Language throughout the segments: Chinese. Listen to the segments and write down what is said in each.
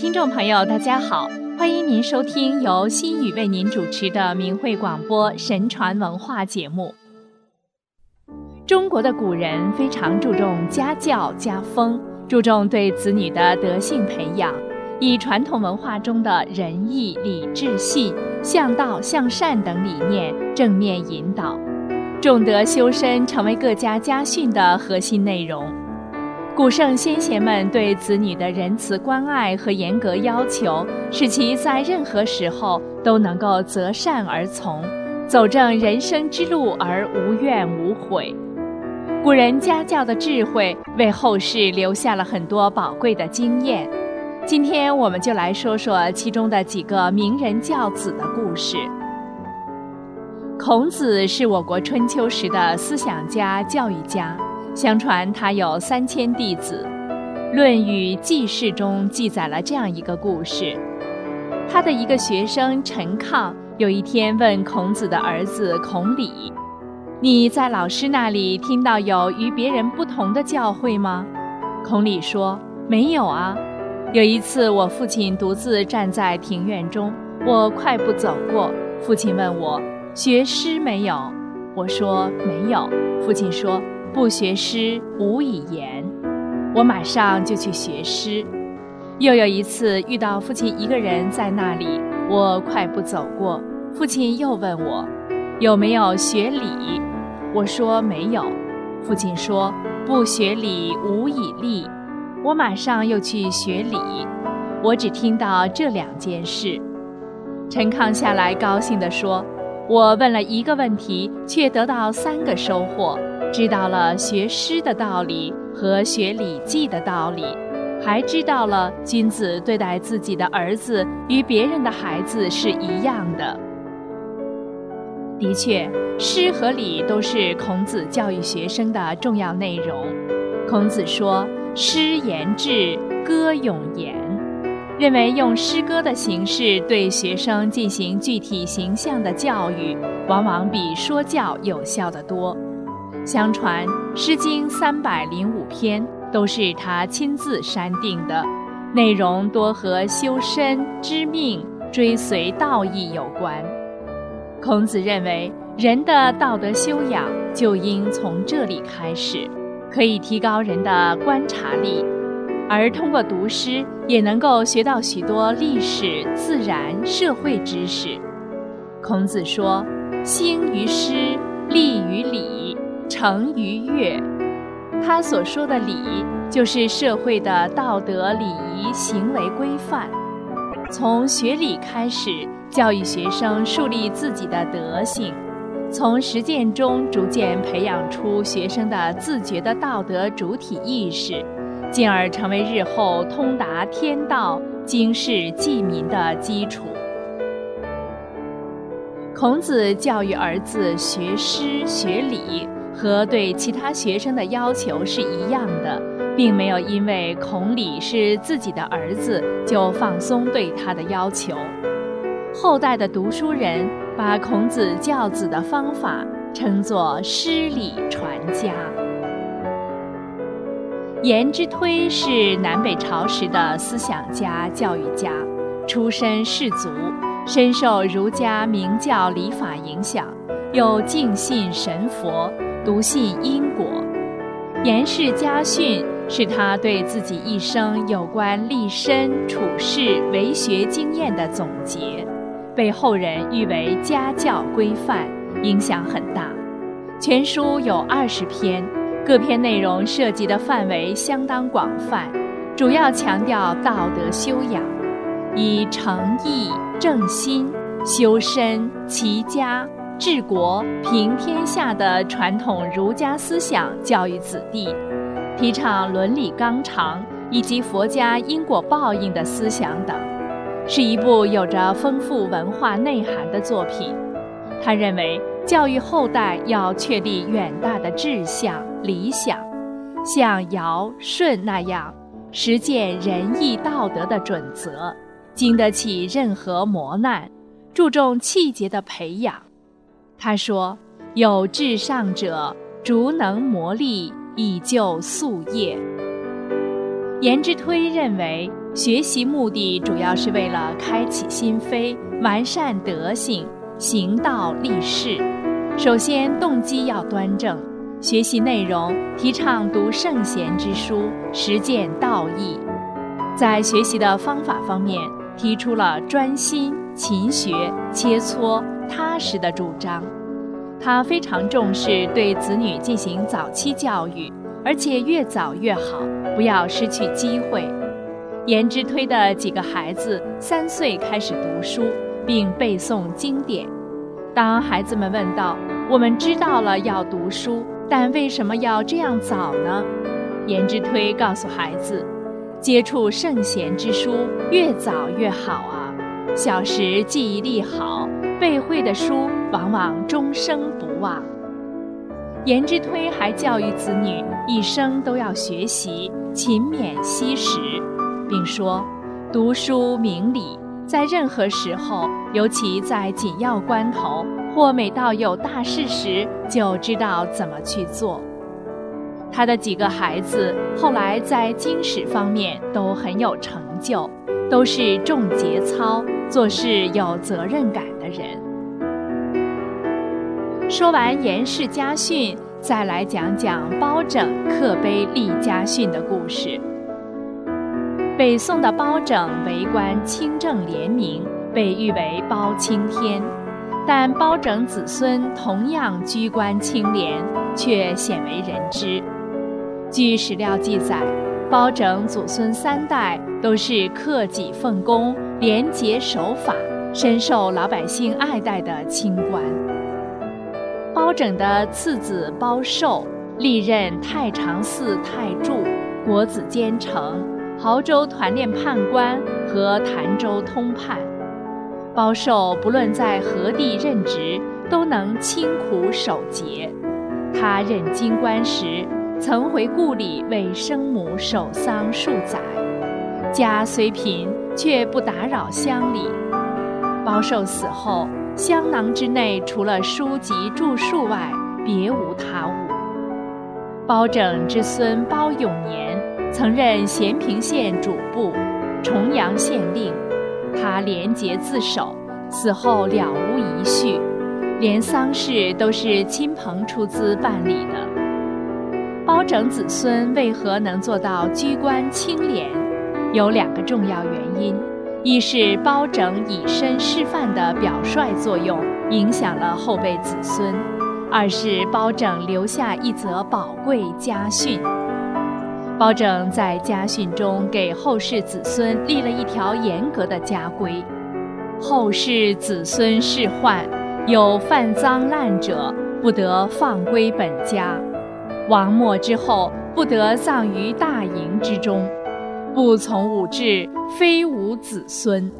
听众朋友，大家好，欢迎您收听由心语为您主持的明慧广播神传文化节目。中国的古人非常注重家教家风，注重对子女的德性培养，以传统文化中的仁义礼智信、向道向善等理念正面引导，重德修身成为各家家训的核心内容。古圣先贤们对子女的仁慈关爱和严格要求，使其在任何时候都能够择善而从，走正人生之路而无怨无悔。古人家教的智慧，为后世留下了很多宝贵的经验。今天我们就来说说其中的几个名人教子的故事。孔子是我国春秋时的思想家、教育家。相传他有三千弟子，《论语·记事》中记载了这样一个故事：他的一个学生陈亢有一天问孔子的儿子孔鲤：“你在老师那里听到有与别人不同的教诲吗？”孔鲤说：“没有啊。有一次我父亲独自站在庭院中，我快步走过，父亲问我学诗没有？我说没有。父亲说。”不学诗，无以言。我马上就去学诗。又有一次遇到父亲一个人在那里，我快步走过，父亲又问我有没有学礼。我说没有。父亲说不学礼，无以立。我马上又去学礼。我只听到这两件事。陈康下来高兴地说：“我问了一个问题，却得到三个收获。”知道了学诗的道理和学礼记的道理，还知道了君子对待自己的儿子与别人的孩子是一样的。的确，诗和礼都是孔子教育学生的重要内容。孔子说：“诗言志，歌咏言。”认为用诗歌的形式对学生进行具体形象的教育，往往比说教有效的多。相传《诗经》三百零五篇都是他亲自删定的，内容多和修身、知命、追随道义有关。孔子认为，人的道德修养就应从这里开始，可以提高人的观察力，而通过读诗也能够学到许多历史、自然、社会知识。孔子说：“兴于诗，立于礼。”成于乐，他所说的礼，就是社会的道德礼仪行为规范。从学礼开始，教育学生树立自己的德性；从实践中逐渐培养出学生的自觉的道德主体意识，进而成为日后通达天道、经世济民的基础。孔子教育儿子学诗学礼。和对其他学生的要求是一样的，并没有因为孔鲤是自己的儿子就放松对他的要求。后代的读书人把孔子教子的方法称作“诗礼传家”。颜之推是南北朝时的思想家、教育家，出身士族，深受儒家明教礼法影响，又敬信神佛。笃信因果，颜氏家训是他对自己一生有关立身处世为学经验的总结，被后人誉为家教规范，影响很大。全书有二十篇，各篇内容涉及的范围相当广泛，主要强调道德修养，以诚意、正心、修身、齐家。治国平天下的传统儒家思想教育子弟，提倡伦理纲常以及佛家因果报应的思想等，是一部有着丰富文化内涵的作品。他认为，教育后代要确立远大的志向理想，像尧舜那样实践仁义道德的准则，经得起任何磨难，注重气节的培养。他说：“有至上者，逐能磨砺，以就夙业。”颜之推认为，学习目的主要是为了开启心扉、完善德性、行道立事。首先，动机要端正。学习内容提倡读圣贤之书，实践道义。在学习的方法方面，提出了专心、勤学、切磋、踏实的主张。他非常重视对子女进行早期教育，而且越早越好，不要失去机会。颜之推的几个孩子三岁开始读书，并背诵经典。当孩子们问道：“我们知道了要读书。”但为什么要这样早呢？颜之推告诉孩子，接触圣贤之书越早越好啊。小时记忆力好，背会的书往往终生不忘。颜之推还教育子女一生都要学习，勤勉惜时，并说：读书明理，在任何时候，尤其在紧要关头。或每到有大事时，就知道怎么去做。他的几个孩子后来在经史方面都很有成就，都是重节操、做事有责任感人。说完颜氏家训，再来讲讲包拯刻碑立家训的故事。北宋的包拯为官清正廉明，被誉为包青天。但包拯子孙同样居官清廉，却鲜为人知。据史料记载，包拯祖孙三代都是克己奉公、廉洁守法、深受老百姓爱戴的清官。包拯的次子包寿历任太常寺太柱、国子监丞、亳州团练判官和潭州通判。包寿不论在何地任职，都能清苦守节。他任京官时，曾回故里为生母守丧数载。家虽贫，却不打扰乡里。包寿死后，香囊之内除了书籍著述外，别无他物。包拯之孙包永年，曾任咸平县主簿、重阳县令。他廉洁自守，死后了无遗绪，连丧事都是亲朋出资办理的。包拯子孙为何能做到居官清廉？有两个重要原因：一是包拯以身示范的表率作用，影响了后辈子孙；二是包拯留下一则宝贵家训。包拯在家训中给后世子孙立了一条严格的家规：后世子孙仕宦，有犯赃滥者，不得放归本家；亡没之后，不得葬于大营之中。不从武志，非吾子孙。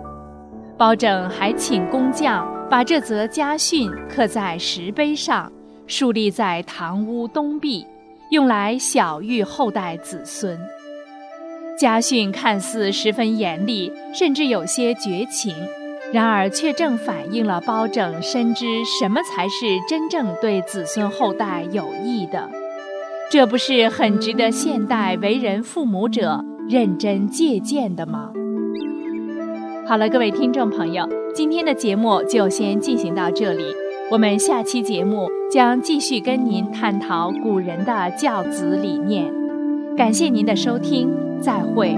包拯还请工匠把这则家训刻在石碑上，竖立在堂屋东壁。用来晓谕后代子孙。家训看似十分严厉，甚至有些绝情，然而却正反映了包拯深知什么才是真正对子孙后代有益的。这不是很值得现代为人父母者认真借鉴的吗？好了，各位听众朋友，今天的节目就先进行到这里。我们下期节目将继续跟您探讨古人的教子理念，感谢您的收听，再会。